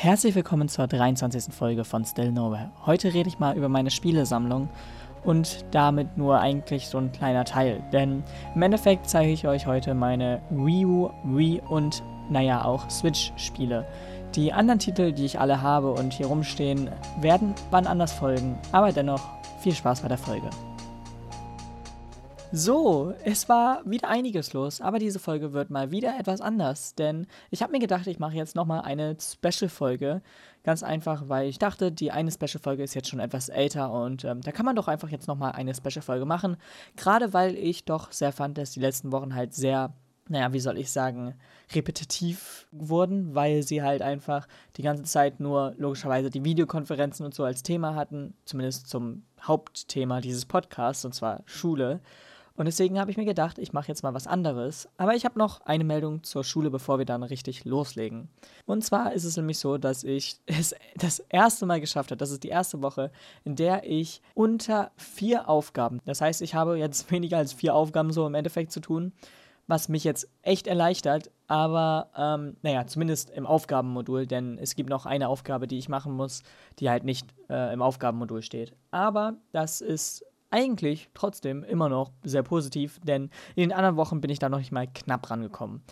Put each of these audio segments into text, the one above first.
Herzlich willkommen zur 23. Folge von Still Nowhere. Heute rede ich mal über meine Spielesammlung und damit nur eigentlich so ein kleiner Teil. Denn im Endeffekt zeige ich euch heute meine Wii U, Wii und naja auch Switch-Spiele. Die anderen Titel, die ich alle habe und hier rumstehen, werden wann anders folgen, aber dennoch viel Spaß bei der Folge. So, es war wieder einiges los, aber diese Folge wird mal wieder etwas anders, denn ich habe mir gedacht, ich mache jetzt nochmal eine Special-Folge. Ganz einfach, weil ich dachte, die eine Special-Folge ist jetzt schon etwas älter und ähm, da kann man doch einfach jetzt nochmal eine Special-Folge machen. Gerade weil ich doch sehr fand, dass die letzten Wochen halt sehr, naja, wie soll ich sagen, repetitiv wurden, weil sie halt einfach die ganze Zeit nur logischerweise die Videokonferenzen und so als Thema hatten, zumindest zum Hauptthema dieses Podcasts, und zwar Schule. Und deswegen habe ich mir gedacht, ich mache jetzt mal was anderes. Aber ich habe noch eine Meldung zur Schule, bevor wir dann richtig loslegen. Und zwar ist es nämlich so, dass ich es das erste Mal geschafft habe. Das ist die erste Woche, in der ich unter vier Aufgaben, das heißt, ich habe jetzt weniger als vier Aufgaben so im Endeffekt zu tun, was mich jetzt echt erleichtert, aber ähm, naja, zumindest im Aufgabenmodul, denn es gibt noch eine Aufgabe, die ich machen muss, die halt nicht äh, im Aufgabenmodul steht. Aber das ist eigentlich trotzdem immer noch sehr positiv, denn in den anderen Wochen bin ich da noch nicht mal knapp rangekommen.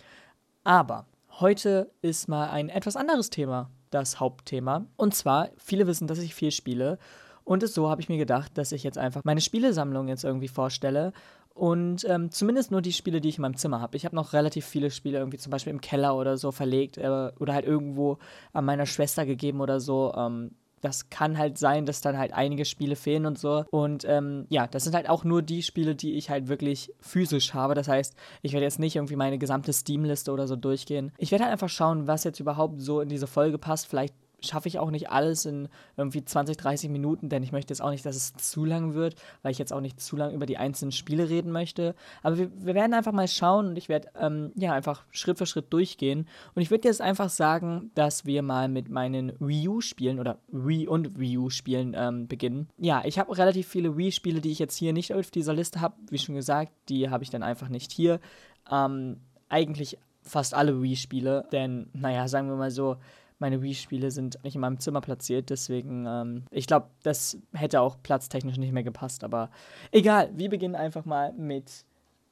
Aber heute ist mal ein etwas anderes Thema das Hauptthema. Und zwar, viele wissen, dass ich viel spiele. Und so habe ich mir gedacht, dass ich jetzt einfach meine Spielesammlung jetzt irgendwie vorstelle. Und ähm, zumindest nur die Spiele, die ich in meinem Zimmer habe. Ich habe noch relativ viele Spiele irgendwie zum Beispiel im Keller oder so verlegt äh, oder halt irgendwo an meiner Schwester gegeben oder so. Ähm, das kann halt sein, dass dann halt einige Spiele fehlen und so. Und ähm, ja, das sind halt auch nur die Spiele, die ich halt wirklich physisch habe. Das heißt, ich werde jetzt nicht irgendwie meine gesamte Steam-Liste oder so durchgehen. Ich werde halt einfach schauen, was jetzt überhaupt so in diese Folge passt. Vielleicht schaffe ich auch nicht alles in irgendwie 20, 30 Minuten, denn ich möchte jetzt auch nicht, dass es zu lang wird, weil ich jetzt auch nicht zu lang über die einzelnen Spiele reden möchte. Aber wir, wir werden einfach mal schauen und ich werde ähm, ja einfach Schritt für Schritt durchgehen. Und ich würde jetzt einfach sagen, dass wir mal mit meinen Wii U-Spielen oder Wii und Wii U-Spielen ähm, beginnen. Ja, ich habe relativ viele Wii-Spiele, die ich jetzt hier nicht auf dieser Liste habe. Wie schon gesagt, die habe ich dann einfach nicht hier. Ähm, eigentlich fast alle Wii-Spiele, denn naja, sagen wir mal so, meine Wii-Spiele sind nicht in meinem Zimmer platziert, deswegen, ähm, ich glaube, das hätte auch platztechnisch nicht mehr gepasst, aber egal, wir beginnen einfach mal mit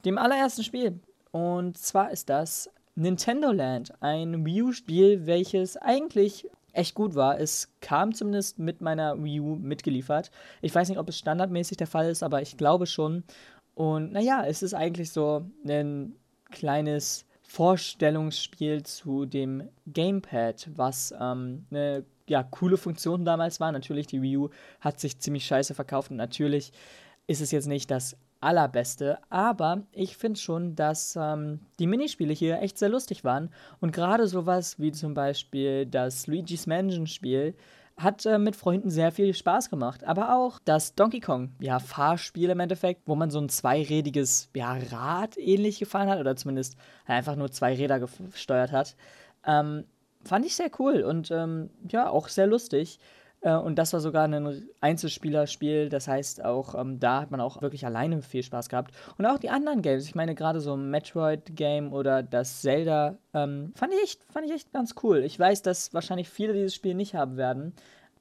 dem allerersten Spiel. Und zwar ist das Nintendo Land, ein Wii U-Spiel, welches eigentlich echt gut war. Es kam zumindest mit meiner Wii U mitgeliefert. Ich weiß nicht, ob es standardmäßig der Fall ist, aber ich glaube schon. Und naja, es ist eigentlich so ein kleines Vorstellungsspiel zu dem Gamepad, was ähm, eine ja, coole Funktion damals war. Natürlich, die Wii U hat sich ziemlich scheiße verkauft und natürlich ist es jetzt nicht das allerbeste, aber ich finde schon, dass ähm, die Minispiele hier echt sehr lustig waren und gerade sowas wie zum Beispiel das Luigi's Mansion Spiel hat äh, mit Freunden sehr viel Spaß gemacht. Aber auch das Donkey Kong, ja, Fahrspiel im Endeffekt, wo man so ein zweirädiges, ja, Rad ähnlich gefahren hat oder zumindest einfach nur zwei Räder gesteuert hat, ähm, fand ich sehr cool und ähm, ja, auch sehr lustig. Äh, und das war sogar ein Einzelspielerspiel, das heißt auch, ähm, da hat man auch wirklich alleine viel Spaß gehabt. Und auch die anderen Games, ich meine gerade so ein Metroid-Game oder das Zelda, ähm, fand, ich echt, fand ich echt ganz cool. Ich weiß, dass wahrscheinlich viele dieses Spiel nicht haben werden,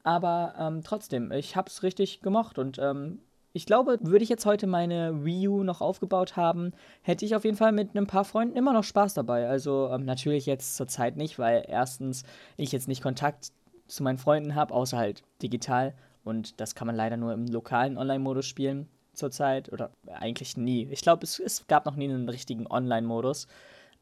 aber ähm, trotzdem, ich hab's richtig gemocht und ähm, ich glaube, würde ich jetzt heute meine Wii U noch aufgebaut haben, hätte ich auf jeden Fall mit ein paar Freunden immer noch Spaß dabei. Also ähm, natürlich jetzt zur Zeit nicht, weil erstens ich jetzt nicht Kontakt zu meinen Freunden habe, außer halt digital. Und das kann man leider nur im lokalen Online-Modus spielen zurzeit. Oder eigentlich nie. Ich glaube, es, es gab noch nie einen richtigen Online-Modus.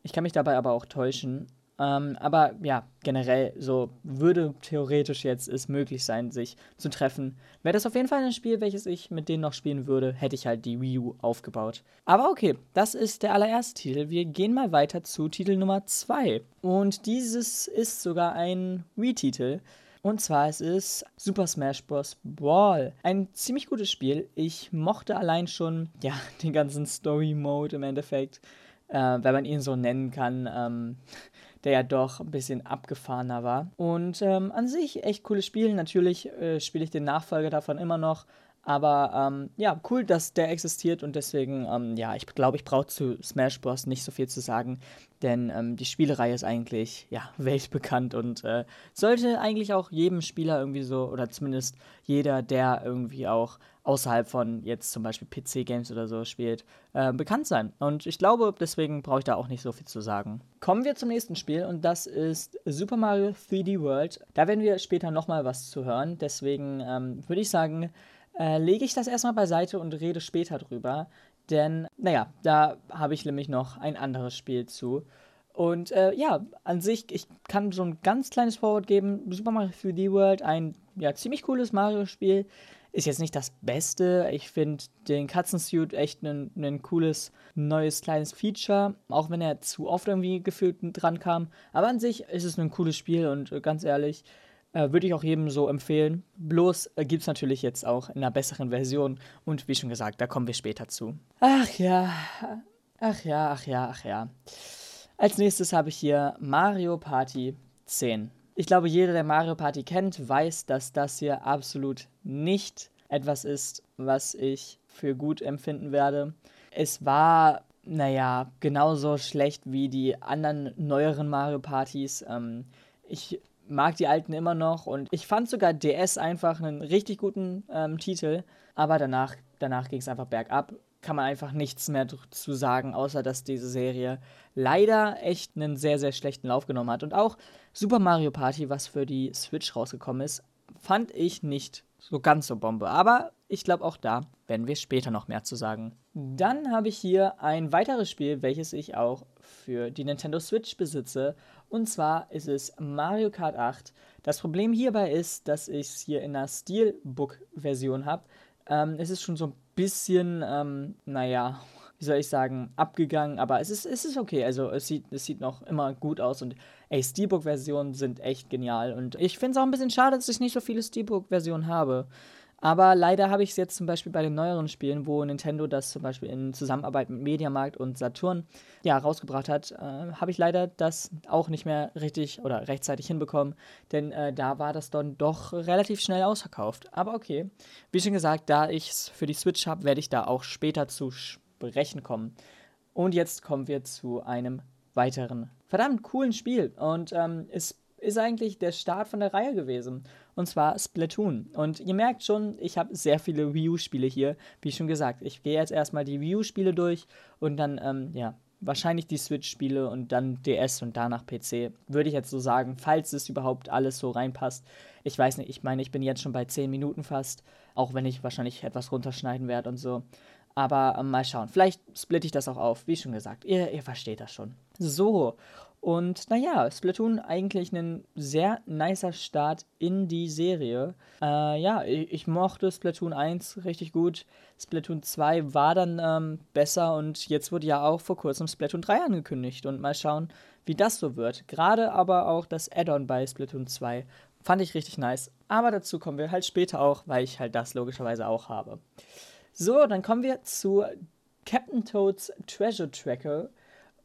Ich kann mich dabei aber auch täuschen. Ähm, aber ja, generell so würde theoretisch jetzt es möglich sein, sich zu treffen. Wäre das auf jeden Fall ein Spiel, welches ich mit denen noch spielen würde, hätte ich halt die Wii U aufgebaut. Aber okay, das ist der allererste Titel. Wir gehen mal weiter zu Titel Nummer 2. Und dieses ist sogar ein Wii-Titel. Und zwar es ist Super Smash Bros. Brawl. Ein ziemlich gutes Spiel. Ich mochte allein schon, ja, den ganzen Story-Mode im Endeffekt, äh, wenn man ihn so nennen kann. Ähm, der ja doch ein bisschen abgefahrener war. Und ähm, an sich echt cooles Spiel. Natürlich äh, spiele ich den Nachfolger davon immer noch. Aber ähm, ja, cool, dass der existiert und deswegen, ähm, ja, ich glaube, ich brauche zu Smash Bros. nicht so viel zu sagen, denn ähm, die Spielereihe ist eigentlich, ja, weltbekannt und äh, sollte eigentlich auch jedem Spieler irgendwie so, oder zumindest jeder, der irgendwie auch außerhalb von jetzt zum Beispiel PC-Games oder so spielt, äh, bekannt sein. Und ich glaube, deswegen brauche ich da auch nicht so viel zu sagen. Kommen wir zum nächsten Spiel und das ist Super Mario 3D World. Da werden wir später nochmal was zu hören. Deswegen ähm, würde ich sagen, äh, lege ich das erstmal beiseite und rede später drüber. Denn, naja, da habe ich nämlich noch ein anderes Spiel zu. Und äh, ja, an sich, ich kann so ein ganz kleines Vorwort geben. Super Mario 3D World, ein ja, ziemlich cooles Mario-Spiel. Ist jetzt nicht das Beste. Ich finde den Katzensuit echt ein cooles neues kleines Feature, auch wenn er zu oft irgendwie gefühlt dran kam. Aber an sich ist es ein cooles Spiel und äh, ganz ehrlich, äh, würde ich auch jedem so empfehlen. Bloß äh, gibt es natürlich jetzt auch in einer besseren Version und wie schon gesagt, da kommen wir später zu. Ach ja, ach ja, ach ja, ach ja. Als nächstes habe ich hier Mario Party 10. Ich glaube, jeder, der Mario Party kennt, weiß, dass das hier absolut nicht etwas ist, was ich für gut empfinden werde. Es war, naja, genauso schlecht wie die anderen neueren Mario Partys. Ähm, ich mag die alten immer noch und ich fand sogar DS einfach einen richtig guten ähm, Titel, aber danach, danach ging es einfach bergab. Kann man einfach nichts mehr zu sagen, außer dass diese Serie leider echt einen sehr, sehr schlechten Lauf genommen hat. Und auch Super Mario Party, was für die Switch rausgekommen ist, fand ich nicht so ganz so Bombe. Aber ich glaube, auch da werden wir später noch mehr zu sagen. Dann habe ich hier ein weiteres Spiel, welches ich auch für die Nintendo Switch besitze. Und zwar ist es Mario Kart 8. Das Problem hierbei ist, dass ich es hier in einer Steelbook-Version habe. Ähm, es ist schon so ein bisschen, ähm, naja, wie soll ich sagen, abgegangen, aber es ist, es ist okay. Also es sieht, es sieht noch immer gut aus und ey, Steelbook-Versionen sind echt genial. Und ich finde es auch ein bisschen schade, dass ich nicht so viele Steelbook-Versionen habe. Aber leider habe ich es jetzt zum Beispiel bei den neueren Spielen, wo Nintendo das zum Beispiel in Zusammenarbeit mit Mediamarkt und Saturn ja rausgebracht hat, äh, habe ich leider das auch nicht mehr richtig oder rechtzeitig hinbekommen, denn äh, da war das dann doch relativ schnell ausverkauft. Aber okay, wie schon gesagt, da ich es für die Switch habe, werde ich da auch später zu Sprechen kommen. Und jetzt kommen wir zu einem weiteren verdammt coolen Spiel. Und ähm, es ist eigentlich der Start von der Reihe gewesen. Und zwar Splatoon. Und ihr merkt schon, ich habe sehr viele Wii U-Spiele hier. Wie schon gesagt, ich gehe jetzt erstmal die Wii U-Spiele durch und dann, ähm, ja, wahrscheinlich die Switch-Spiele und dann DS und danach PC. Würde ich jetzt so sagen, falls es überhaupt alles so reinpasst. Ich weiß nicht, ich meine, ich bin jetzt schon bei 10 Minuten fast, auch wenn ich wahrscheinlich etwas runterschneiden werde und so. Aber ähm, mal schauen. Vielleicht splitte ich das auch auf, wie schon gesagt. Ihr, ihr versteht das schon. So. Und naja, Splatoon eigentlich ein sehr nicer Start in die Serie. Äh, ja, ich, ich, mochte Splatoon 1 richtig gut. Splatoon 2 war dann ähm, besser und jetzt wurde ja auch vor kurzem Splatoon 3 angekündigt. Und mal schauen, wie das so wird. Gerade aber auch das Add-on bei Splatoon 2 fand ich richtig nice. Aber dazu kommen wir halt später auch, weil ich halt das logischerweise auch habe. So, dann kommen wir zu Captain Toads Treasure Tracker.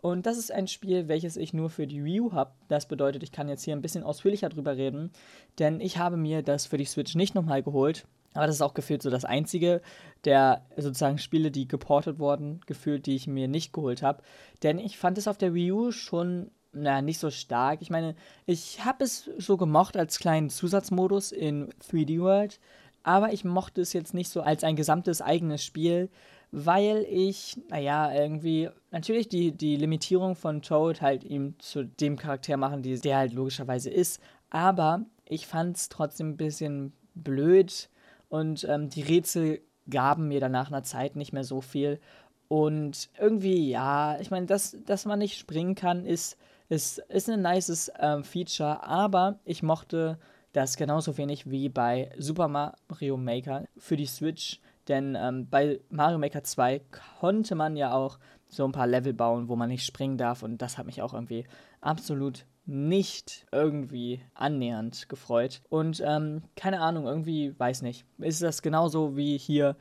Und das ist ein Spiel, welches ich nur für die Wii U habe. Das bedeutet, ich kann jetzt hier ein bisschen ausführlicher drüber reden, denn ich habe mir das für die Switch nicht nochmal geholt. Aber das ist auch gefühlt so das einzige der sozusagen Spiele, die geportet wurden, gefühlt, die ich mir nicht geholt habe. Denn ich fand es auf der Wii U schon, naja, nicht so stark. Ich meine, ich habe es so gemocht als kleinen Zusatzmodus in 3D World aber ich mochte es jetzt nicht so als ein gesamtes eigenes Spiel, weil ich, naja, irgendwie natürlich die, die Limitierung von Toad halt ihm zu dem Charakter machen, die, der halt logischerweise ist, aber ich fand es trotzdem ein bisschen blöd und ähm, die Rätsel gaben mir dann nach einer Zeit nicht mehr so viel. Und irgendwie, ja, ich meine, dass, dass man nicht springen kann, ist, ist, ist ein nices ähm, Feature, aber ich mochte das genauso wenig wie bei Super Mario Maker für die Switch. Denn ähm, bei Mario Maker 2 konnte man ja auch so ein paar Level bauen, wo man nicht springen darf. Und das hat mich auch irgendwie absolut nicht irgendwie annähernd gefreut. Und ähm, keine Ahnung, irgendwie, weiß nicht. Ist das genauso wie hier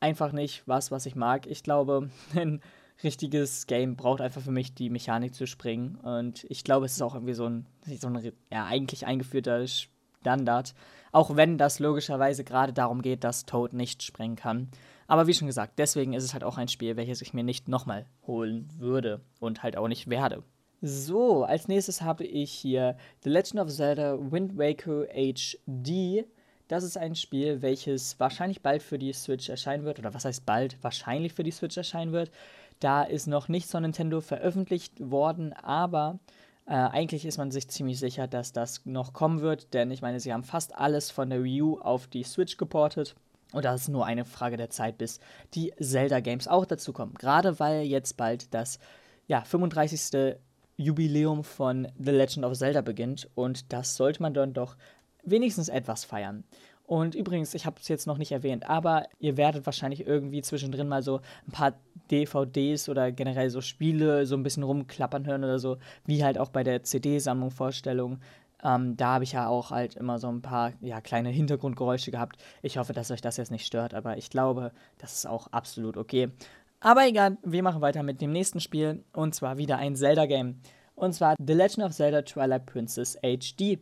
einfach nicht was, was ich mag? Ich glaube, ein richtiges Game braucht einfach für mich die Mechanik zu springen. Und ich glaube, es ist auch irgendwie so ein, so ein ja, eigentlich eingeführter Standard. Auch wenn das logischerweise gerade darum geht, dass Toad nicht springen kann. Aber wie schon gesagt, deswegen ist es halt auch ein Spiel, welches ich mir nicht nochmal holen würde und halt auch nicht werde. So, als nächstes habe ich hier The Legend of Zelda Wind Waker HD. Das ist ein Spiel, welches wahrscheinlich bald für die Switch erscheinen wird. Oder was heißt bald? Wahrscheinlich für die Switch erscheinen wird. Da ist noch nichts von Nintendo veröffentlicht worden, aber äh, eigentlich ist man sich ziemlich sicher, dass das noch kommen wird, denn ich meine, sie haben fast alles von der Wii U auf die Switch geportet. Und das ist nur eine Frage der Zeit, bis die Zelda-Games auch dazu kommen. Gerade weil jetzt bald das ja, 35. Jubiläum von The Legend of Zelda beginnt und das sollte man dann doch wenigstens etwas feiern. Und übrigens, ich habe es jetzt noch nicht erwähnt, aber ihr werdet wahrscheinlich irgendwie zwischendrin mal so ein paar DVDs oder generell so Spiele so ein bisschen rumklappern hören oder so, wie halt auch bei der CD-Sammlung Vorstellung. Ähm, da habe ich ja auch halt immer so ein paar ja, kleine Hintergrundgeräusche gehabt. Ich hoffe, dass euch das jetzt nicht stört, aber ich glaube, das ist auch absolut okay. Aber egal, wir machen weiter mit dem nächsten Spiel und zwar wieder ein Zelda-Game. Und zwar The Legend of Zelda Twilight Princess HD.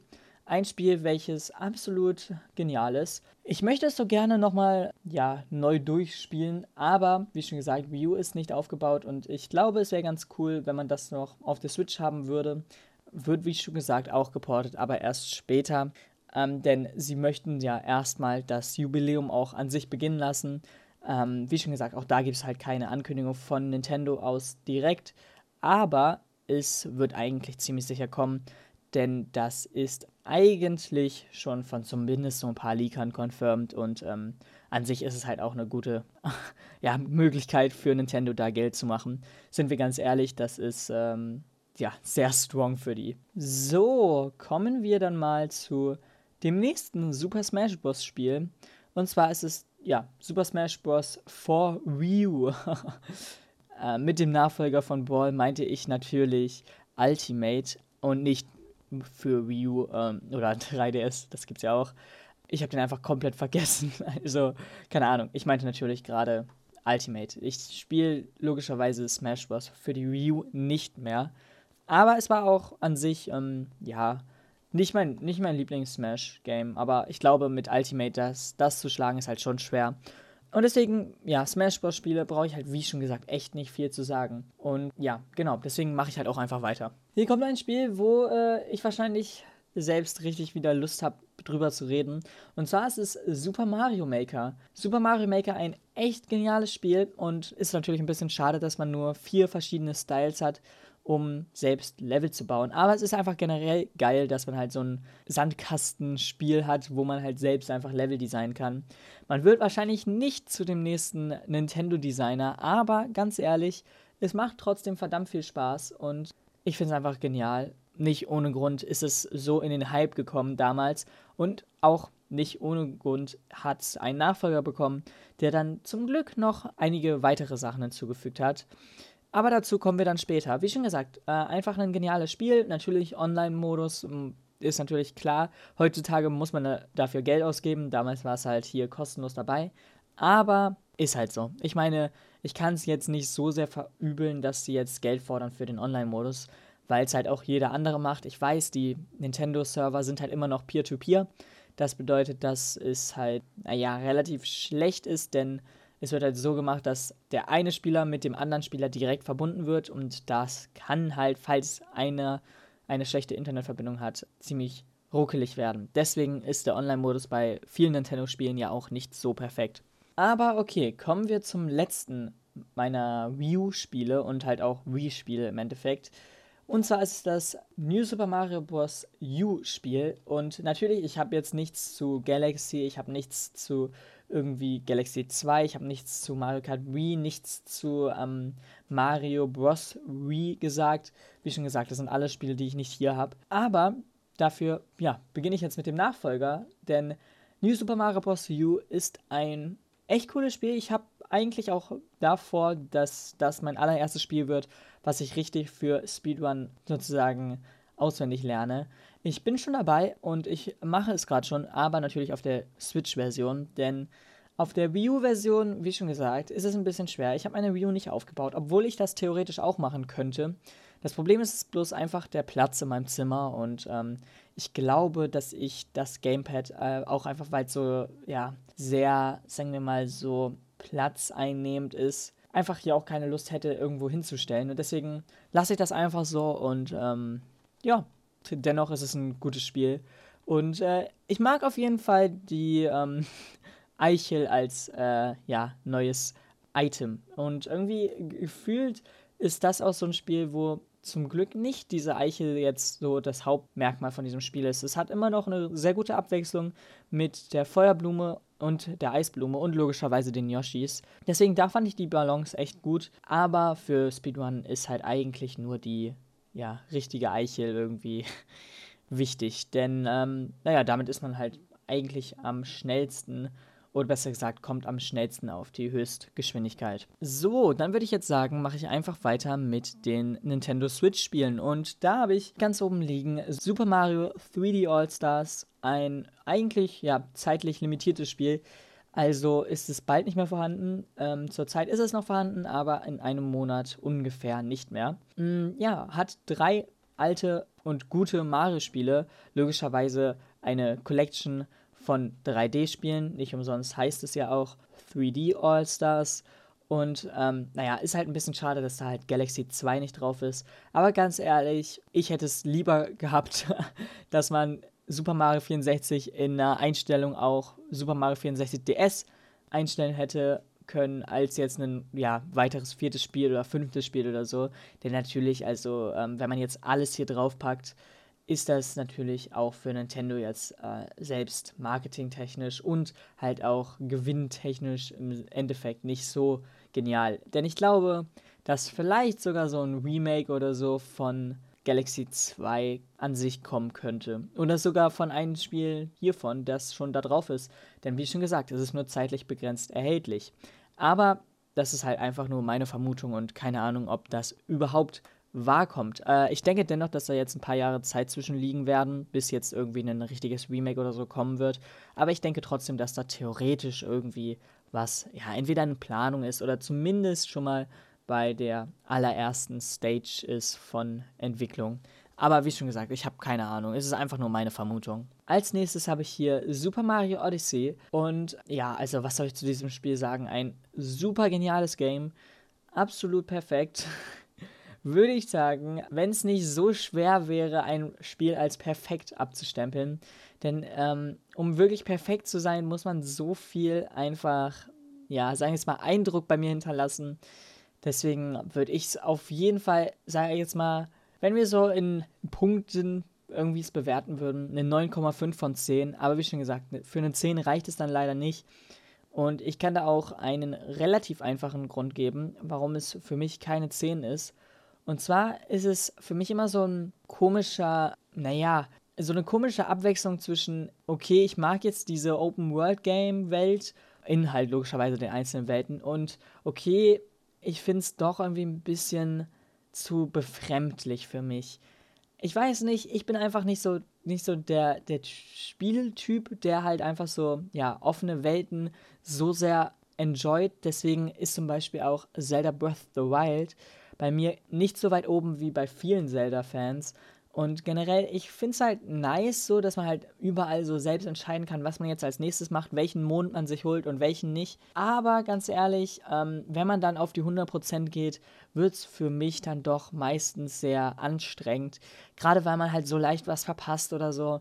Ein Spiel, welches absolut genial ist. Ich möchte es so gerne nochmal ja, neu durchspielen, aber wie schon gesagt, Wii U ist nicht aufgebaut und ich glaube, es wäre ganz cool, wenn man das noch auf der Switch haben würde. Wird, wie schon gesagt, auch geportet, aber erst später. Ähm, denn sie möchten ja erstmal das Jubiläum auch an sich beginnen lassen. Ähm, wie schon gesagt, auch da gibt es halt keine Ankündigung von Nintendo aus direkt. Aber es wird eigentlich ziemlich sicher kommen denn das ist eigentlich schon von zumindest so ein paar Leakern confirmed und ähm, an sich ist es halt auch eine gute ja, Möglichkeit für Nintendo da Geld zu machen. Sind wir ganz ehrlich, das ist ähm, ja sehr strong für die. So, kommen wir dann mal zu dem nächsten Super Smash Bros. Spiel. Und zwar ist es ja Super Smash Bros. for Wii U. äh, mit dem Nachfolger von Ball meinte ich natürlich Ultimate und nicht für Wii U ähm, oder 3DS, das gibt's ja auch. Ich habe den einfach komplett vergessen. Also, keine Ahnung. Ich meinte natürlich gerade Ultimate. Ich spiele logischerweise Smash Bros. für die Wii U nicht mehr. Aber es war auch an sich, ähm, ja, nicht mein, nicht mein Lieblings-Smash-Game. Aber ich glaube, mit Ultimate das, das zu schlagen ist halt schon schwer. Und deswegen, ja, Smash Bros. Spiele brauche ich halt, wie schon gesagt, echt nicht viel zu sagen. Und ja, genau, deswegen mache ich halt auch einfach weiter. Hier kommt ein Spiel, wo äh, ich wahrscheinlich selbst richtig wieder Lust habe, drüber zu reden. Und zwar ist es Super Mario Maker. Super Mario Maker ein echt geniales Spiel und ist natürlich ein bisschen schade, dass man nur vier verschiedene Styles hat um selbst Level zu bauen. Aber es ist einfach generell geil, dass man halt so ein Sandkastenspiel hat, wo man halt selbst einfach Level designen kann. Man wird wahrscheinlich nicht zu dem nächsten Nintendo-Designer, aber ganz ehrlich, es macht trotzdem verdammt viel Spaß und ich finde es einfach genial. Nicht ohne Grund ist es so in den Hype gekommen damals und auch nicht ohne Grund hat es einen Nachfolger bekommen, der dann zum Glück noch einige weitere Sachen hinzugefügt hat. Aber dazu kommen wir dann später. Wie schon gesagt, äh, einfach ein geniales Spiel. Natürlich Online-Modus hm, ist natürlich klar. Heutzutage muss man dafür Geld ausgeben. Damals war es halt hier kostenlos dabei. Aber ist halt so. Ich meine, ich kann es jetzt nicht so sehr verübeln, dass sie jetzt Geld fordern für den Online-Modus, weil es halt auch jeder andere macht. Ich weiß, die Nintendo-Server sind halt immer noch Peer-to-Peer. -Peer. Das bedeutet, dass es halt, naja, relativ schlecht ist, denn es wird halt so gemacht, dass der eine Spieler mit dem anderen Spieler direkt verbunden wird und das kann halt, falls einer eine schlechte Internetverbindung hat, ziemlich ruckelig werden. Deswegen ist der Online-Modus bei vielen Nintendo-Spielen ja auch nicht so perfekt. Aber okay, kommen wir zum letzten meiner Wii U-Spiele und halt auch Wii-Spiele im Endeffekt. Und zwar ist es das New Super Mario Bros. U-Spiel. Und natürlich, ich habe jetzt nichts zu Galaxy, ich habe nichts zu irgendwie Galaxy 2, ich habe nichts zu Mario Kart Wii, nichts zu ähm, Mario Bros. Wii gesagt. Wie schon gesagt, das sind alle Spiele, die ich nicht hier habe. Aber dafür, ja, beginne ich jetzt mit dem Nachfolger, denn New Super Mario Bros. U ist ein echt cooles Spiel. Ich habe eigentlich auch davor, dass das mein allererstes Spiel wird, was ich richtig für Speedrun sozusagen auswendig lerne. Ich bin schon dabei und ich mache es gerade schon, aber natürlich auf der Switch-Version, denn auf der Wii U-Version, wie schon gesagt, ist es ein bisschen schwer. Ich habe meine Wii U nicht aufgebaut, obwohl ich das theoretisch auch machen könnte. Das Problem ist bloß einfach der Platz in meinem Zimmer und ähm, ich glaube, dass ich das Gamepad äh, auch einfach, weil es so, ja, sehr, sagen wir mal, so platzeinnehmend ist, einfach hier auch keine Lust hätte, irgendwo hinzustellen. Und deswegen lasse ich das einfach so und ähm, ja, dennoch ist es ein gutes Spiel. Und äh, ich mag auf jeden Fall die ähm, Eichel als äh, ja, neues Item. Und irgendwie gefühlt ist das auch so ein Spiel, wo zum Glück nicht diese Eichel jetzt so das Hauptmerkmal von diesem Spiel ist. Es hat immer noch eine sehr gute Abwechslung mit der Feuerblume und der Eisblume und logischerweise den Yoshis. Deswegen da fand ich die Balance echt gut. Aber für Speedrun ist halt eigentlich nur die ja, richtige Eichel irgendwie wichtig. Denn, ähm, naja, damit ist man halt eigentlich am schnellsten oder besser gesagt, kommt am schnellsten auf die Höchstgeschwindigkeit. So, dann würde ich jetzt sagen, mache ich einfach weiter mit den Nintendo Switch-Spielen. Und da habe ich ganz oben liegen Super Mario 3D All-Stars, ein eigentlich ja zeitlich limitiertes Spiel. Also ist es bald nicht mehr vorhanden. Ähm, zurzeit ist es noch vorhanden, aber in einem Monat ungefähr nicht mehr. Mm, ja, hat drei alte und gute Mario-Spiele. Logischerweise eine Collection von 3D-Spielen. Nicht umsonst heißt es ja auch 3D All-Stars. Und ähm, naja, ist halt ein bisschen schade, dass da halt Galaxy 2 nicht drauf ist. Aber ganz ehrlich, ich hätte es lieber gehabt, dass man Super Mario 64 in einer Einstellung auch Super Mario 64 DS einstellen hätte können, als jetzt ein ja, weiteres viertes Spiel oder fünftes Spiel oder so. Denn natürlich, also, ähm, wenn man jetzt alles hier drauf packt, ist das natürlich auch für Nintendo jetzt äh, selbst marketingtechnisch und halt auch gewinntechnisch im Endeffekt nicht so genial. Denn ich glaube, dass vielleicht sogar so ein Remake oder so von Galaxy 2 an sich kommen könnte. Oder sogar von einem Spiel hiervon, das schon da drauf ist. Denn wie schon gesagt, es ist nur zeitlich begrenzt erhältlich. Aber das ist halt einfach nur meine Vermutung und keine Ahnung, ob das überhaupt wahr kommt. Äh, ich denke dennoch, dass da jetzt ein paar Jahre Zeit zwischenliegen werden, bis jetzt irgendwie ein richtiges Remake oder so kommen wird. Aber ich denke trotzdem, dass da theoretisch irgendwie was, ja, entweder eine Planung ist oder zumindest schon mal bei der allerersten Stage ist von Entwicklung. Aber wie schon gesagt, ich habe keine Ahnung. Es ist einfach nur meine Vermutung. Als nächstes habe ich hier Super Mario Odyssey. Und ja, also was soll ich zu diesem Spiel sagen? Ein super geniales Game. Absolut perfekt. würde ich sagen, wenn es nicht so schwer wäre, ein Spiel als perfekt abzustempeln. Denn ähm, um wirklich perfekt zu sein, muss man so viel einfach, ja, sagen wir jetzt mal, Eindruck bei mir hinterlassen. Deswegen würde ich es auf jeden Fall, sage ich jetzt mal, wenn wir so in Punkten irgendwie es bewerten würden, eine 9,5 von 10. Aber wie schon gesagt, ne, für eine 10 reicht es dann leider nicht. Und ich kann da auch einen relativ einfachen Grund geben, warum es für mich keine 10 ist. Und zwar ist es für mich immer so ein komischer, naja, so eine komische Abwechslung zwischen, okay, ich mag jetzt diese Open-World-Game-Welt, in halt logischerweise den einzelnen Welten, und okay, ich finde es doch irgendwie ein bisschen zu befremdlich für mich. Ich weiß nicht, ich bin einfach nicht so, nicht so der, der Spieltyp, der halt einfach so, ja, offene Welten so sehr enjoyt. Deswegen ist zum Beispiel auch Zelda Breath of the Wild bei mir nicht so weit oben wie bei vielen Zelda-Fans. Und generell, ich finde es halt nice, so dass man halt überall so selbst entscheiden kann, was man jetzt als nächstes macht, welchen Mond man sich holt und welchen nicht. Aber ganz ehrlich, ähm, wenn man dann auf die 100% geht, wird es für mich dann doch meistens sehr anstrengend. Gerade weil man halt so leicht was verpasst oder so.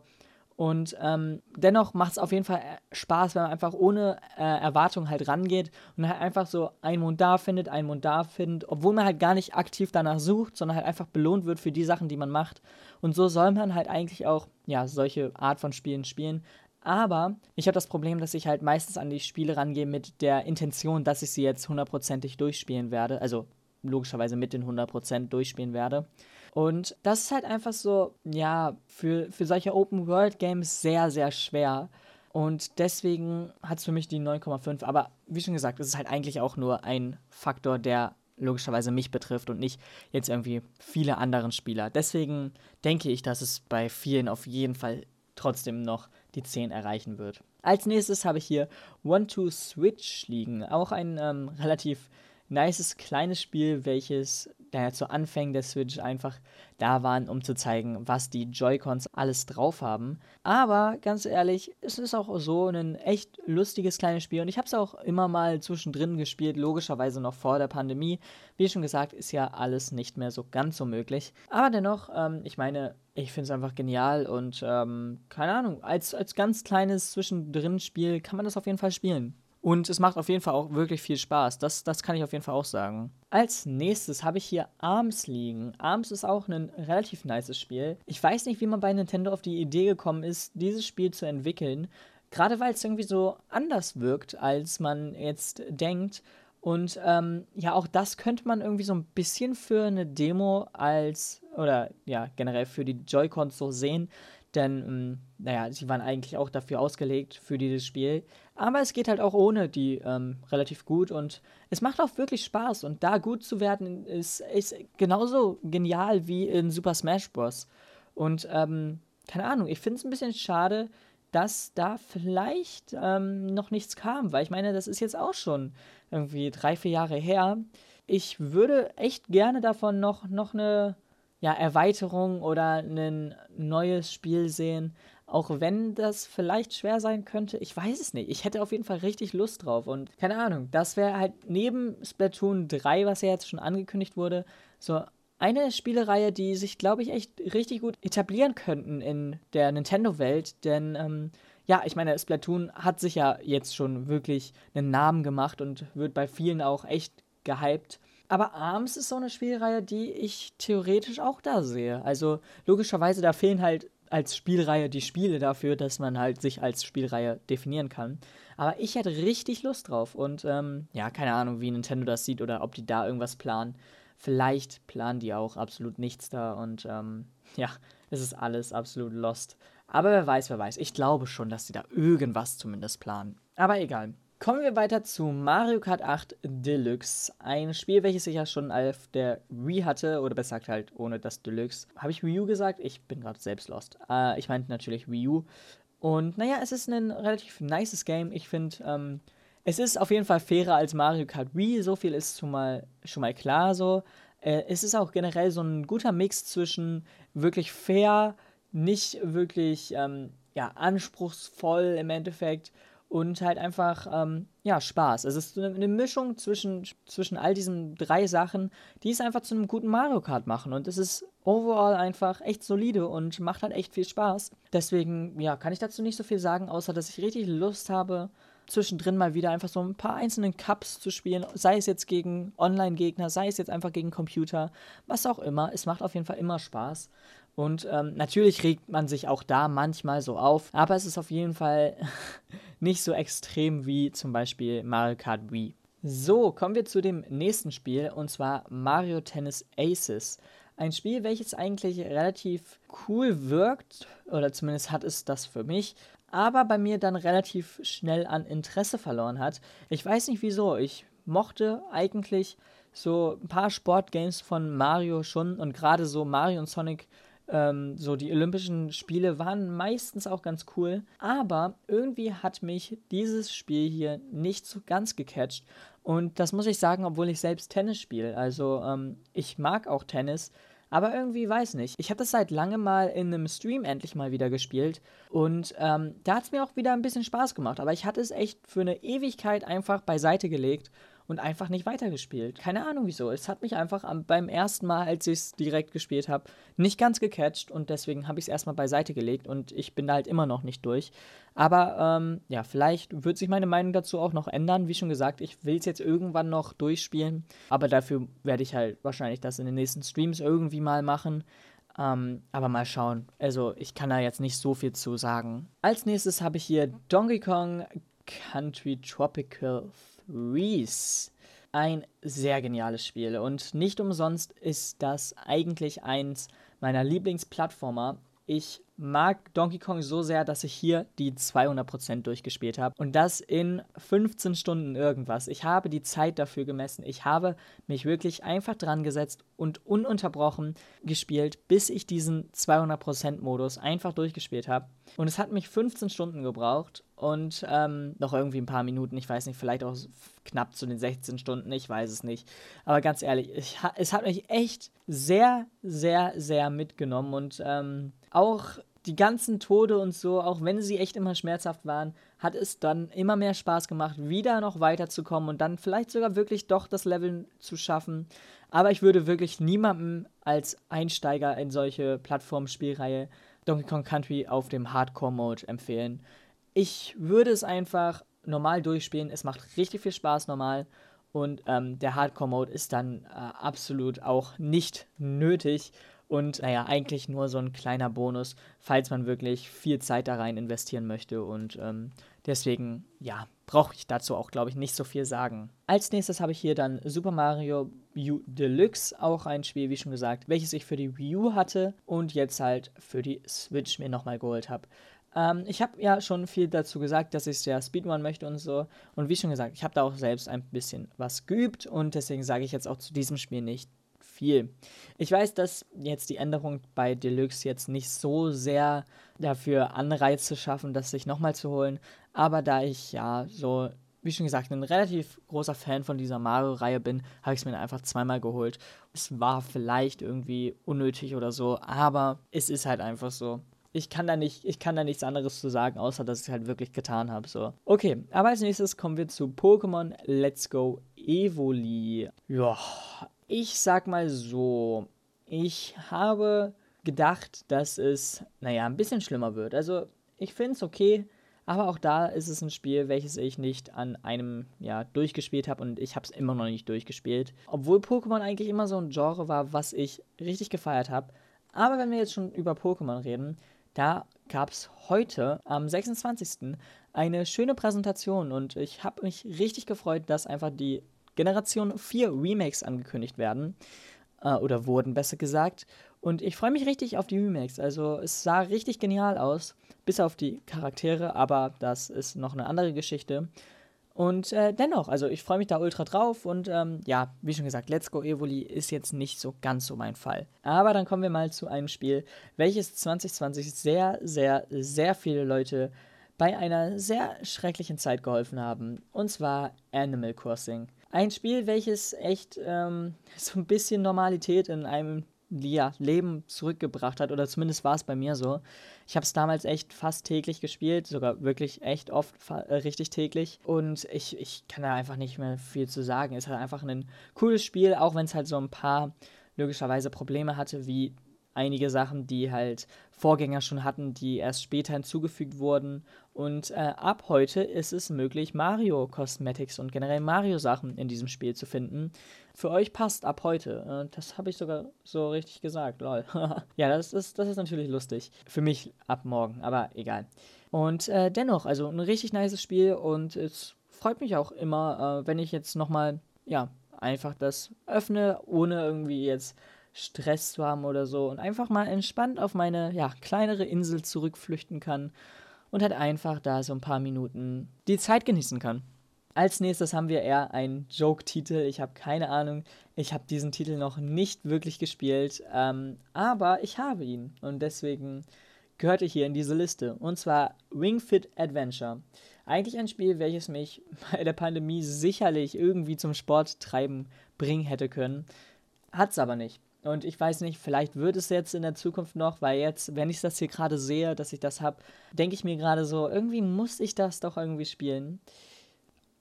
Und ähm, dennoch macht es auf jeden Fall äh, Spaß, wenn man einfach ohne äh, Erwartung halt rangeht und halt einfach so einen Mond da findet, einen Mond da findet, obwohl man halt gar nicht aktiv danach sucht, sondern halt einfach belohnt wird für die Sachen, die man macht. Und so soll man halt eigentlich auch, ja, solche Art von Spielen spielen. Aber ich habe das Problem, dass ich halt meistens an die Spiele rangehe mit der Intention, dass ich sie jetzt hundertprozentig durchspielen werde. Also logischerweise mit den 100% durchspielen werde. Und das ist halt einfach so, ja, für, für solche Open-World-Games sehr, sehr schwer. Und deswegen hat es für mich die 9,5. Aber wie schon gesagt, es ist halt eigentlich auch nur ein Faktor, der logischerweise mich betrifft und nicht jetzt irgendwie viele anderen Spieler. Deswegen denke ich, dass es bei vielen auf jeden Fall trotzdem noch die 10 erreichen wird. Als nächstes habe ich hier One to Switch liegen. Auch ein ähm, relativ nices kleines Spiel, welches naja, zu Anfängen der Switch einfach da waren, um zu zeigen, was die Joy-Cons alles drauf haben. Aber ganz ehrlich, es ist auch so ein echt lustiges kleines Spiel und ich habe es auch immer mal zwischendrin gespielt, logischerweise noch vor der Pandemie. Wie schon gesagt, ist ja alles nicht mehr so ganz so möglich. Aber dennoch, ähm, ich meine, ich finde es einfach genial und ähm, keine Ahnung, als, als ganz kleines Zwischendrin-Spiel kann man das auf jeden Fall spielen. Und es macht auf jeden Fall auch wirklich viel Spaß. Das, das kann ich auf jeden Fall auch sagen. Als nächstes habe ich hier Arms liegen. Arms ist auch ein relativ nices Spiel. Ich weiß nicht, wie man bei Nintendo auf die Idee gekommen ist, dieses Spiel zu entwickeln. Gerade weil es irgendwie so anders wirkt, als man jetzt denkt. Und ähm, ja, auch das könnte man irgendwie so ein bisschen für eine Demo als, oder ja, generell für die Joy-Cons so sehen. Denn, ähm, naja, sie waren eigentlich auch dafür ausgelegt für dieses Spiel. Aber es geht halt auch ohne die ähm, relativ gut und es macht auch wirklich Spaß. Und da gut zu werden ist, ist genauso genial wie in Super Smash Bros. Und ähm, keine Ahnung, ich finde es ein bisschen schade, dass da vielleicht ähm, noch nichts kam, weil ich meine, das ist jetzt auch schon irgendwie drei, vier Jahre her. Ich würde echt gerne davon noch, noch eine ja, Erweiterung oder ein neues Spiel sehen. Auch wenn das vielleicht schwer sein könnte, ich weiß es nicht. Ich hätte auf jeden Fall richtig Lust drauf. Und keine Ahnung, das wäre halt neben Splatoon 3, was ja jetzt schon angekündigt wurde, so eine Spielereihe, die sich, glaube ich, echt richtig gut etablieren könnten in der Nintendo-Welt. Denn, ähm, ja, ich meine, Splatoon hat sich ja jetzt schon wirklich einen Namen gemacht und wird bei vielen auch echt gehypt. Aber ARMS ist so eine Spielreihe, die ich theoretisch auch da sehe. Also logischerweise, da fehlen halt als Spielreihe die Spiele dafür, dass man halt sich als Spielreihe definieren kann. Aber ich hätte richtig Lust drauf und ähm, ja, keine Ahnung, wie Nintendo das sieht oder ob die da irgendwas planen. Vielleicht planen die auch absolut nichts da und ähm, ja, es ist alles absolut lost. Aber wer weiß, wer weiß. Ich glaube schon, dass sie da irgendwas zumindest planen. Aber egal. Kommen wir weiter zu Mario Kart 8 Deluxe. Ein Spiel, welches ich ja schon auf der Wii hatte, oder besser gesagt halt ohne das Deluxe. Habe ich Wii U gesagt? Ich bin gerade selbst lost. Äh, ich meinte natürlich Wii U. Und naja, es ist ein relativ nices Game. Ich finde, ähm, es ist auf jeden Fall fairer als Mario Kart Wii. So viel ist schon mal, schon mal klar so. Äh, es ist auch generell so ein guter Mix zwischen wirklich fair, nicht wirklich ähm, ja, anspruchsvoll im Endeffekt und halt einfach, ähm, ja, Spaß. Es ist eine, eine, Mischung zwischen, zwischen all diesen drei Sachen, die es einfach zu einem guten Mario Kart machen. Und es ist overall einfach echt solide und macht halt echt viel Spaß. Deswegen, ja, kann ich dazu nicht so viel sagen, außer dass ich richtig Lust habe, zwischendrin mal wieder einfach so ein paar einzelnen Cups zu spielen, sei es jetzt gegen Online-Gegner, sei es jetzt einfach gegen Computer, was auch immer. Es macht auf jeden Fall immer Spaß. Und ähm, natürlich regt man sich auch da manchmal so auf, aber es ist auf jeden Fall nicht so extrem wie zum Beispiel Mario Kart Wii. So, kommen wir zu dem nächsten Spiel und zwar Mario Tennis Aces. Ein Spiel, welches eigentlich relativ cool wirkt, oder zumindest hat es das für mich, aber bei mir dann relativ schnell an Interesse verloren hat. Ich weiß nicht wieso, ich mochte eigentlich so ein paar Sportgames von Mario schon und gerade so Mario und Sonic ähm, so, die Olympischen Spiele waren meistens auch ganz cool, aber irgendwie hat mich dieses Spiel hier nicht so ganz gecatcht. Und das muss ich sagen, obwohl ich selbst Tennis spiele. Also, ähm, ich mag auch Tennis, aber irgendwie weiß nicht. Ich habe das seit langem mal in einem Stream endlich mal wieder gespielt. Und ähm, da hat es mir auch wieder ein bisschen Spaß gemacht. Aber ich hatte es echt für eine Ewigkeit einfach beiseite gelegt und einfach nicht weitergespielt. Keine Ahnung wieso. Es hat mich einfach am, beim ersten Mal, als ich es direkt gespielt habe, nicht ganz gecatcht und deswegen habe ich es erstmal beiseite gelegt und ich bin da halt immer noch nicht durch. Aber ähm, ja, vielleicht wird sich meine Meinung dazu auch noch ändern. Wie schon gesagt, ich will es jetzt irgendwann noch durchspielen, aber dafür werde ich halt wahrscheinlich das in den nächsten Streams irgendwie mal machen. Ähm, aber mal schauen. Also ich kann da jetzt nicht so viel zu sagen. Als nächstes habe ich hier Donkey Kong Country Tropical Reese. Ein sehr geniales Spiel und nicht umsonst ist das eigentlich eins meiner Lieblingsplattformer. Ich mag Donkey Kong so sehr, dass ich hier die 200% durchgespielt habe. Und das in 15 Stunden irgendwas. Ich habe die Zeit dafür gemessen. Ich habe mich wirklich einfach dran gesetzt und ununterbrochen gespielt, bis ich diesen 200%-Modus einfach durchgespielt habe. Und es hat mich 15 Stunden gebraucht und ähm, noch irgendwie ein paar Minuten. Ich weiß nicht, vielleicht auch knapp zu den 16 Stunden. Ich weiß es nicht. Aber ganz ehrlich, ich, es hat mich echt sehr, sehr, sehr mitgenommen und ähm, auch die ganzen Tode und so, auch wenn sie echt immer schmerzhaft waren, hat es dann immer mehr Spaß gemacht, wieder noch weiterzukommen und dann vielleicht sogar wirklich doch das Level zu schaffen. Aber ich würde wirklich niemandem als Einsteiger in solche Plattformspielreihe Donkey Kong Country auf dem Hardcore-Mode empfehlen. Ich würde es einfach normal durchspielen. Es macht richtig viel Spaß normal. Und ähm, der Hardcore-Mode ist dann äh, absolut auch nicht nötig. Und naja, eigentlich nur so ein kleiner Bonus, falls man wirklich viel Zeit da rein investieren möchte. Und ähm, deswegen, ja, brauche ich dazu auch, glaube ich, nicht so viel sagen. Als nächstes habe ich hier dann Super Mario U Deluxe, auch ein Spiel, wie schon gesagt, welches ich für die Wii U hatte und jetzt halt für die Switch mir nochmal geholt habe. Ähm, ich habe ja schon viel dazu gesagt, dass ich es ja Speedrun möchte und so. Und wie schon gesagt, ich habe da auch selbst ein bisschen was geübt und deswegen sage ich jetzt auch zu diesem Spiel nicht viel. Ich weiß, dass jetzt die Änderung bei Deluxe jetzt nicht so sehr dafür Anreize schaffen, das sich nochmal zu holen, aber da ich ja so, wie schon gesagt, ein relativ großer Fan von dieser Mario-Reihe bin, habe ich es mir einfach zweimal geholt. Es war vielleicht irgendwie unnötig oder so, aber es ist halt einfach so ich kann da nicht, ich kann da nichts anderes zu sagen, außer dass ich es halt wirklich getan habe. So. Okay, aber als nächstes kommen wir zu Pokémon Let's Go Evoli. Ja, ich sag mal so, ich habe gedacht, dass es, naja, ein bisschen schlimmer wird. Also, ich finde es okay, aber auch da ist es ein Spiel, welches ich nicht an einem ja durchgespielt habe und ich habe es immer noch nicht durchgespielt. Obwohl Pokémon eigentlich immer so ein Genre war, was ich richtig gefeiert habe. Aber wenn wir jetzt schon über Pokémon reden, da gab es heute am 26. eine schöne Präsentation und ich habe mich richtig gefreut, dass einfach die Generation 4 Remakes angekündigt werden. Äh, oder wurden, besser gesagt. Und ich freue mich richtig auf die Remakes. Also es sah richtig genial aus. Bis auf die Charaktere, aber das ist noch eine andere Geschichte. Und äh, dennoch, also ich freue mich da ultra drauf und ähm, ja, wie schon gesagt, Let's Go Evoli ist jetzt nicht so ganz so mein Fall. Aber dann kommen wir mal zu einem Spiel, welches 2020 sehr, sehr, sehr viele Leute bei einer sehr schrecklichen Zeit geholfen haben. Und zwar Animal Crossing. Ein Spiel, welches echt ähm, so ein bisschen Normalität in einem ja, Leben zurückgebracht hat, oder zumindest war es bei mir so. Ich habe es damals echt fast täglich gespielt, sogar wirklich echt oft äh, richtig täglich. Und ich, ich kann da einfach nicht mehr viel zu sagen. Es ist halt einfach ein cooles Spiel, auch wenn es halt so ein paar logischerweise Probleme hatte, wie einige Sachen, die halt Vorgänger schon hatten, die erst später hinzugefügt wurden. Und äh, ab heute ist es möglich, Mario Cosmetics und generell Mario Sachen in diesem Spiel zu finden. Für euch passt ab heute. Äh, das habe ich sogar so richtig gesagt, lol. ja, das ist, das ist natürlich lustig. Für mich ab morgen, aber egal. Und äh, dennoch, also ein richtig nices Spiel und es freut mich auch immer, äh, wenn ich jetzt nochmal, ja, einfach das öffne, ohne irgendwie jetzt Stress zu haben oder so und einfach mal entspannt auf meine ja, kleinere Insel zurückflüchten kann und halt einfach da so ein paar Minuten die Zeit genießen kann. Als nächstes haben wir eher einen Joke-Titel. Ich habe keine Ahnung. Ich habe diesen Titel noch nicht wirklich gespielt, ähm, aber ich habe ihn und deswegen gehört er hier in diese Liste. Und zwar Ring Fit Adventure. Eigentlich ein Spiel, welches mich bei der Pandemie sicherlich irgendwie zum Sport treiben bringen hätte können. Hat es aber nicht. Und ich weiß nicht, vielleicht wird es jetzt in der Zukunft noch, weil jetzt, wenn ich das hier gerade sehe, dass ich das habe, denke ich mir gerade so, irgendwie muss ich das doch irgendwie spielen.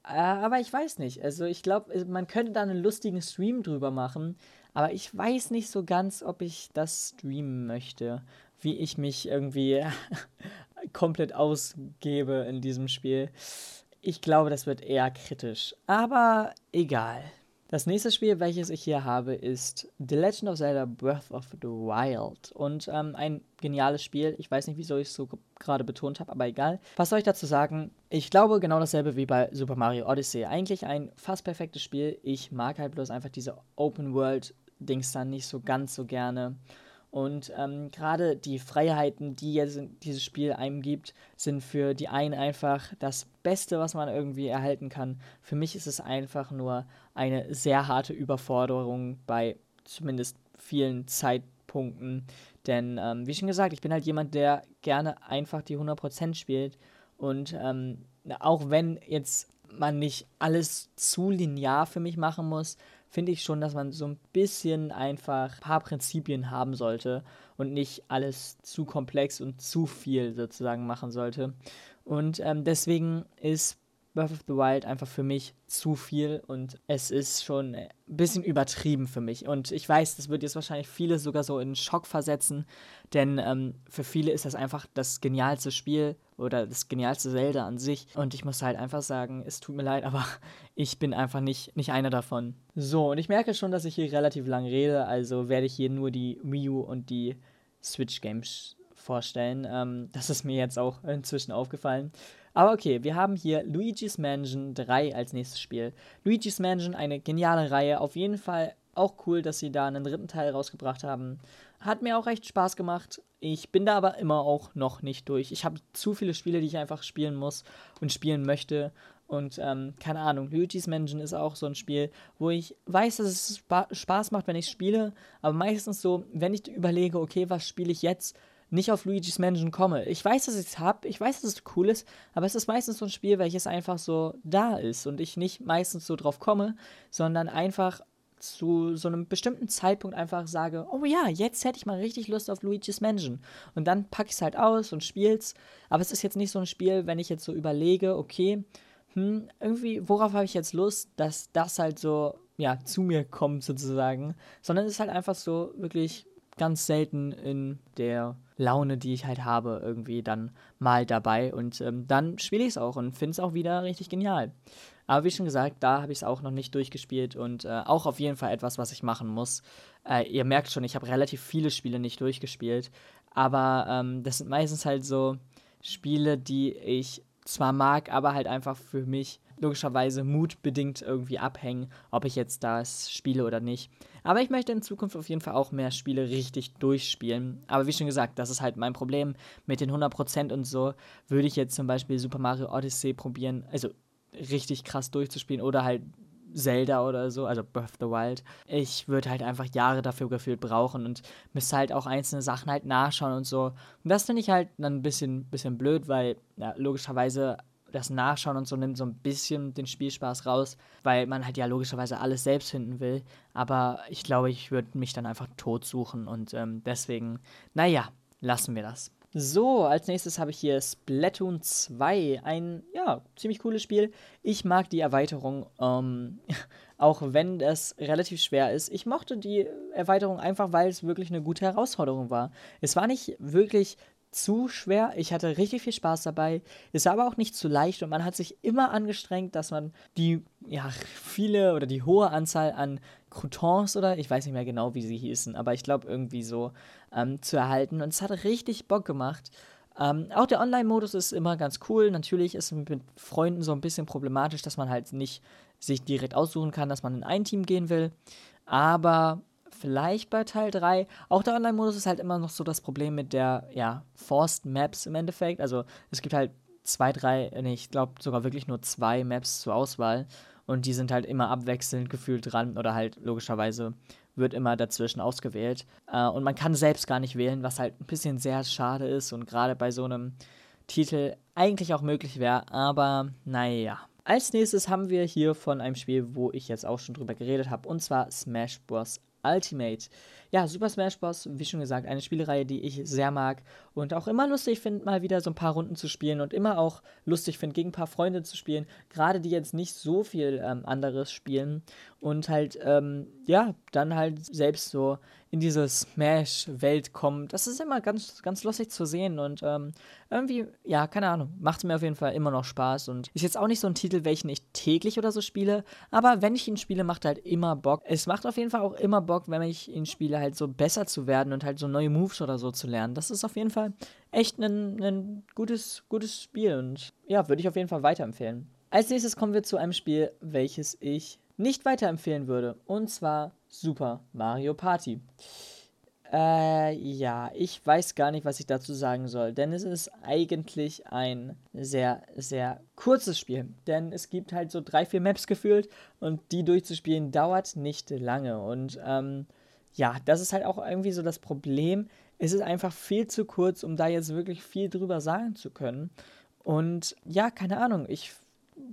Äh, aber ich weiß nicht. Also ich glaube, man könnte da einen lustigen Stream drüber machen. Aber ich weiß nicht so ganz, ob ich das streamen möchte. Wie ich mich irgendwie komplett ausgebe in diesem Spiel. Ich glaube, das wird eher kritisch. Aber egal. Das nächste Spiel, welches ich hier habe, ist The Legend of Zelda Breath of the Wild. Und ähm, ein geniales Spiel. Ich weiß nicht, wieso ich es so gerade betont habe, aber egal. Was soll ich dazu sagen? Ich glaube genau dasselbe wie bei Super Mario Odyssey. Eigentlich ein fast perfektes Spiel. Ich mag halt bloß einfach diese Open World-Dings dann nicht so ganz so gerne. Und ähm, gerade die Freiheiten, die jetzt dieses Spiel einem gibt, sind für die einen einfach das Beste, was man irgendwie erhalten kann. Für mich ist es einfach nur eine sehr harte Überforderung bei zumindest vielen Zeitpunkten. Denn, ähm, wie schon gesagt, ich bin halt jemand, der gerne einfach die 100% spielt. Und ähm, auch wenn jetzt man nicht alles zu linear für mich machen muss, finde ich schon, dass man so ein bisschen einfach ein paar Prinzipien haben sollte und nicht alles zu komplex und zu viel sozusagen machen sollte. Und ähm, deswegen ist Breath of the Wild einfach für mich zu viel und es ist schon ein bisschen übertrieben für mich. Und ich weiß, das wird jetzt wahrscheinlich viele sogar so in Schock versetzen, denn ähm, für viele ist das einfach das genialste Spiel oder das genialste Zelda an sich. Und ich muss halt einfach sagen, es tut mir leid, aber ich bin einfach nicht, nicht einer davon. So, und ich merke schon, dass ich hier relativ lang rede, also werde ich hier nur die Wii U und die Switch Games vorstellen. Ähm, das ist mir jetzt auch inzwischen aufgefallen. Aber okay, wir haben hier Luigi's Mansion 3 als nächstes Spiel. Luigi's Mansion, eine geniale Reihe. Auf jeden Fall auch cool, dass sie da einen dritten Teil rausgebracht haben. Hat mir auch recht Spaß gemacht. Ich bin da aber immer auch noch nicht durch. Ich habe zu viele Spiele, die ich einfach spielen muss und spielen möchte. Und ähm, keine Ahnung, Luigi's Mansion ist auch so ein Spiel, wo ich weiß, dass es Spaß macht, wenn ich spiele. Aber meistens so, wenn ich überlege, okay, was spiele ich jetzt? Nicht auf Luigi's Mansion komme. Ich weiß, dass ich es habe, ich weiß, dass es cool ist, aber es ist meistens so ein Spiel, welches einfach so da ist und ich nicht meistens so drauf komme, sondern einfach zu so einem bestimmten Zeitpunkt einfach sage, oh ja, jetzt hätte ich mal richtig Lust auf Luigi's Mansion. Und dann packe ich es halt aus und spiel's. Aber es ist jetzt nicht so ein Spiel, wenn ich jetzt so überlege, okay, hm, irgendwie, worauf habe ich jetzt Lust, dass das halt so, ja, zu mir kommt sozusagen. Sondern es ist halt einfach so wirklich ganz selten in der Laune, die ich halt habe, irgendwie dann mal dabei. Und ähm, dann spiele ich es auch und finde es auch wieder richtig genial. Aber wie schon gesagt, da habe ich es auch noch nicht durchgespielt und äh, auch auf jeden Fall etwas, was ich machen muss. Äh, ihr merkt schon, ich habe relativ viele Spiele nicht durchgespielt, aber ähm, das sind meistens halt so Spiele, die ich zwar mag, aber halt einfach für mich logischerweise mutbedingt irgendwie abhängen, ob ich jetzt das spiele oder nicht. Aber ich möchte in Zukunft auf jeden Fall auch mehr Spiele richtig durchspielen. Aber wie schon gesagt, das ist halt mein Problem mit den 100% und so. Würde ich jetzt zum Beispiel Super Mario Odyssey probieren, also richtig krass durchzuspielen oder halt Zelda oder so, also Breath of the Wild. Ich würde halt einfach Jahre dafür gefühlt brauchen und müsste halt auch einzelne Sachen halt nachschauen und so. Und das finde ich halt dann ein bisschen, bisschen blöd, weil ja, logischerweise das Nachschauen und so nimmt so ein bisschen den Spielspaß raus, weil man halt ja logischerweise alles selbst finden will. Aber ich glaube, ich würde mich dann einfach tot suchen und ähm, deswegen, naja, lassen wir das. So, als nächstes habe ich hier Splatoon 2. Ein, ja, ziemlich cooles Spiel. Ich mag die Erweiterung, ähm, auch wenn das relativ schwer ist. Ich mochte die Erweiterung einfach, weil es wirklich eine gute Herausforderung war. Es war nicht wirklich zu schwer. Ich hatte richtig viel Spaß dabei. Es war aber auch nicht zu leicht und man hat sich immer angestrengt, dass man die ja, viele oder die hohe Anzahl an Croutons oder ich weiß nicht mehr genau, wie sie hießen, aber ich glaube irgendwie so ähm, zu erhalten. Und es hat richtig Bock gemacht. Ähm, auch der Online-Modus ist immer ganz cool. Natürlich ist es mit Freunden so ein bisschen problematisch, dass man halt nicht sich direkt aussuchen kann, dass man in ein Team gehen will. Aber vielleicht bei Teil 3. Auch der Online-Modus ist halt immer noch so das Problem mit der, ja, Forced Maps im Endeffekt. Also es gibt halt zwei, drei, nee, ich glaube sogar wirklich nur zwei Maps zur Auswahl. Und die sind halt immer abwechselnd gefühlt dran oder halt logischerweise wird immer dazwischen ausgewählt. Äh, und man kann selbst gar nicht wählen, was halt ein bisschen sehr schade ist und gerade bei so einem Titel eigentlich auch möglich wäre. Aber naja. Als nächstes haben wir hier von einem Spiel, wo ich jetzt auch schon drüber geredet habe, und zwar Smash Bros. Ultimate. Ja, Super Smash Bros., wie schon gesagt, eine Spielereihe, die ich sehr mag und auch immer lustig finde, mal wieder so ein paar Runden zu spielen und immer auch lustig finde, gegen ein paar Freunde zu spielen, gerade die jetzt nicht so viel ähm, anderes spielen und halt, ähm, ja, dann halt selbst so in diese Smash-Welt kommen. Das ist immer ganz, ganz lustig zu sehen und ähm, irgendwie, ja, keine Ahnung, macht mir auf jeden Fall immer noch Spaß und ist jetzt auch nicht so ein Titel, welchen ich täglich oder so spiele, aber wenn ich ihn spiele, macht halt immer Bock. Es macht auf jeden Fall auch immer Bock, wenn ich ihn spiele, halt so besser zu werden und halt so neue Moves oder so zu lernen. Das ist auf jeden Fall echt ein, ein gutes, gutes Spiel und ja, würde ich auf jeden Fall weiterempfehlen. Als nächstes kommen wir zu einem Spiel, welches ich nicht weiterempfehlen würde. Und zwar Super Mario Party. Äh, ja, ich weiß gar nicht, was ich dazu sagen soll, denn es ist eigentlich ein sehr, sehr kurzes Spiel. Denn es gibt halt so drei, vier Maps gefühlt und die durchzuspielen dauert nicht lange. Und ähm, ja, das ist halt auch irgendwie so das Problem. Es ist einfach viel zu kurz, um da jetzt wirklich viel drüber sagen zu können. Und ja, keine Ahnung, ich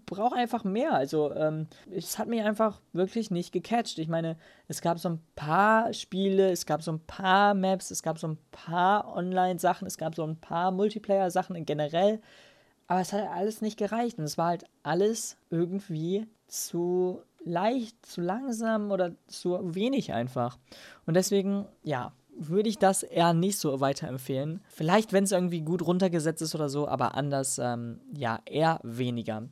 brauche einfach mehr. Also, ähm, es hat mich einfach wirklich nicht gecatcht. Ich meine, es gab so ein paar Spiele, es gab so ein paar Maps, es gab so ein paar Online-Sachen, es gab so ein paar Multiplayer-Sachen generell. Aber es hat alles nicht gereicht. Und es war halt alles irgendwie zu leicht, zu langsam oder zu wenig einfach. Und deswegen, ja, würde ich das eher nicht so weiterempfehlen. Vielleicht, wenn es irgendwie gut runtergesetzt ist oder so, aber anders, ähm, ja, eher weniger.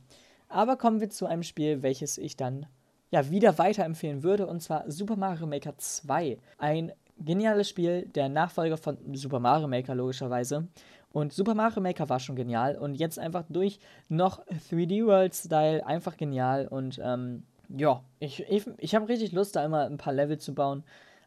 Aber kommen wir zu einem Spiel, welches ich dann ja wieder weiterempfehlen würde, und zwar Super Mario Maker 2. Ein geniales Spiel, der Nachfolger von Super Mario Maker logischerweise. Und Super Mario Maker war schon genial und jetzt einfach durch noch 3D World Style einfach genial und ähm, ja, ich, ich, ich habe richtig Lust, da immer ein paar Level zu bauen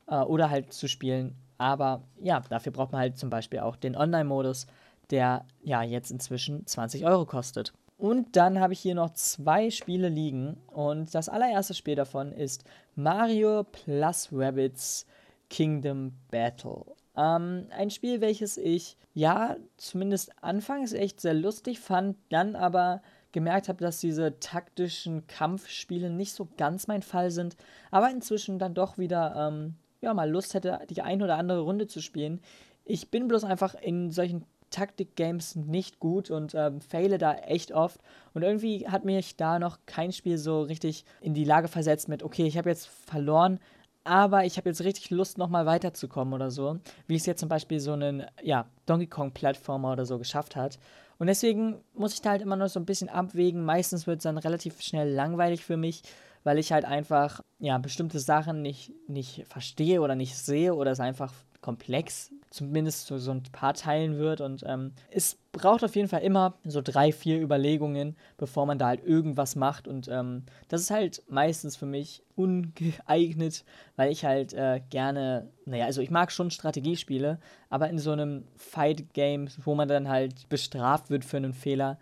äh, oder halt zu spielen. Aber ja, dafür braucht man halt zum Beispiel auch den Online-Modus, der ja jetzt inzwischen 20 Euro kostet. Und dann habe ich hier noch zwei Spiele liegen. Und das allererste Spiel davon ist Mario Plus Rabbits Kingdom Battle. Ähm, ein Spiel, welches ich ja zumindest anfangs echt sehr lustig fand, dann aber gemerkt habe, dass diese taktischen Kampfspiele nicht so ganz mein Fall sind, aber inzwischen dann doch wieder ähm, ja mal Lust hätte, die ein oder andere Runde zu spielen. Ich bin bloß einfach in solchen Taktik-Games nicht gut und ähm, fehle da echt oft. Und irgendwie hat mich da noch kein Spiel so richtig in die Lage versetzt mit, okay, ich habe jetzt verloren, aber ich habe jetzt richtig Lust, nochmal weiterzukommen oder so. Wie es jetzt zum Beispiel so einen, ja, Donkey Kong-Plattformer oder so geschafft hat. Und deswegen muss ich da halt immer noch so ein bisschen abwägen. Meistens wird es dann relativ schnell langweilig für mich, weil ich halt einfach, ja, bestimmte Sachen nicht, nicht verstehe oder nicht sehe oder es einfach komplex zumindest zu so ein paar Teilen wird. Und ähm, es braucht auf jeden Fall immer so drei, vier Überlegungen, bevor man da halt irgendwas macht. Und ähm, das ist halt meistens für mich ungeeignet, weil ich halt äh, gerne, naja, also ich mag schon Strategiespiele, aber in so einem Fight-Game, wo man dann halt bestraft wird für einen Fehler,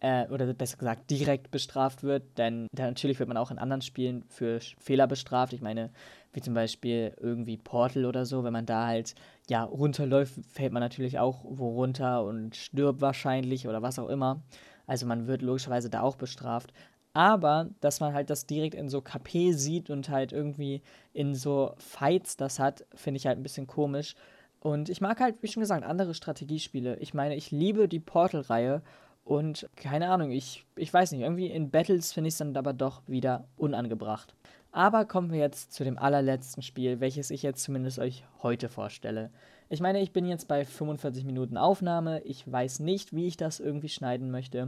äh, oder besser gesagt direkt bestraft wird, denn natürlich wird man auch in anderen Spielen für Fehler bestraft. Ich meine, wie zum Beispiel irgendwie Portal oder so, wenn man da halt ja runterläuft, fällt man natürlich auch wo runter und stirbt wahrscheinlich oder was auch immer. Also man wird logischerweise da auch bestraft. Aber dass man halt das direkt in so KP sieht und halt irgendwie in so Fights das hat, finde ich halt ein bisschen komisch. Und ich mag halt, wie schon gesagt, andere Strategiespiele. Ich meine, ich liebe die Portal-Reihe und keine Ahnung, ich, ich weiß nicht, irgendwie in Battles finde ich es dann aber doch wieder unangebracht. Aber kommen wir jetzt zu dem allerletzten Spiel, welches ich jetzt zumindest euch heute vorstelle. Ich meine, ich bin jetzt bei 45 Minuten Aufnahme. Ich weiß nicht, wie ich das irgendwie schneiden möchte.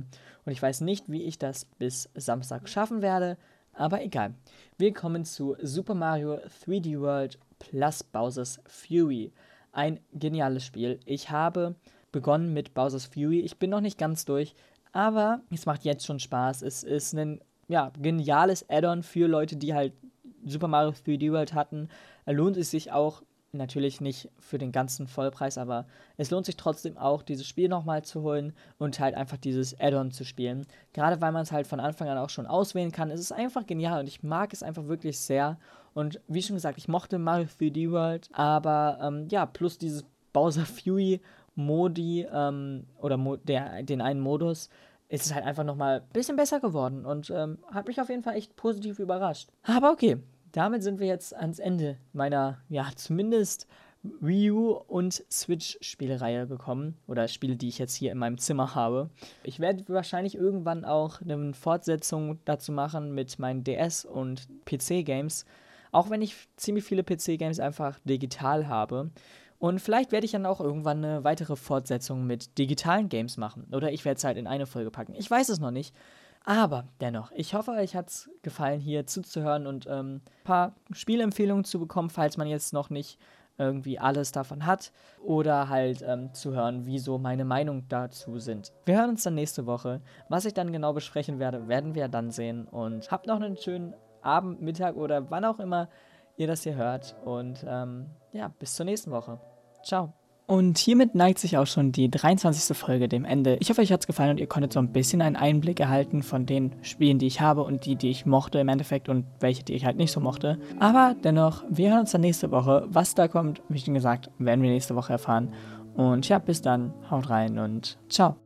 Und ich weiß nicht, wie ich das bis Samstag schaffen werde. Aber egal. Wir kommen zu Super Mario 3D World plus Bowser's Fury. Ein geniales Spiel. Ich habe begonnen mit Bowser's Fury. Ich bin noch nicht ganz durch, aber es macht jetzt schon Spaß. Es ist ein ja, geniales Add-on für Leute, die halt Super Mario 3D World hatten. Lohnt es sich auch natürlich nicht für den ganzen Vollpreis, aber es lohnt sich trotzdem auch, dieses Spiel nochmal zu holen und halt einfach dieses Add-on zu spielen. Gerade weil man es halt von Anfang an auch schon auswählen kann. Es ist einfach genial und ich mag es einfach wirklich sehr. Und wie schon gesagt, ich mochte Mario 3D World, aber ähm, ja, plus dieses Bowser Fury Modi ähm, oder Mo der, den einen Modus, ist es halt einfach nochmal ein bisschen besser geworden und ähm, hat mich auf jeden Fall echt positiv überrascht. Aber okay, damit sind wir jetzt ans Ende meiner, ja, zumindest Wii U und Switch-Spielereihe gekommen. Oder Spiele, die ich jetzt hier in meinem Zimmer habe. Ich werde wahrscheinlich irgendwann auch eine Fortsetzung dazu machen mit meinen DS- und PC-Games. Auch wenn ich ziemlich viele PC-Games einfach digital habe. Und vielleicht werde ich dann auch irgendwann eine weitere Fortsetzung mit digitalen Games machen. Oder ich werde es halt in eine Folge packen. Ich weiß es noch nicht. Aber dennoch, ich hoffe, euch hat es gefallen, hier zuzuhören und ähm, ein paar Spielempfehlungen zu bekommen, falls man jetzt noch nicht irgendwie alles davon hat. Oder halt ähm, zu hören, wieso meine Meinung dazu sind. Wir hören uns dann nächste Woche. Was ich dann genau besprechen werde, werden wir dann sehen. Und habt noch einen schönen Abend, Mittag oder wann auch immer ihr das hier hört. Und ähm, ja, bis zur nächsten Woche. Ciao. Und hiermit neigt sich auch schon die 23. Folge dem Ende. Ich hoffe, euch hat es gefallen und ihr konntet so ein bisschen einen Einblick erhalten von den Spielen, die ich habe und die, die ich mochte im Endeffekt und welche, die ich halt nicht so mochte. Aber dennoch, wir hören uns dann nächste Woche. Was da kommt, wie schon gesagt, werden wir nächste Woche erfahren. Und ja, bis dann, haut rein und ciao.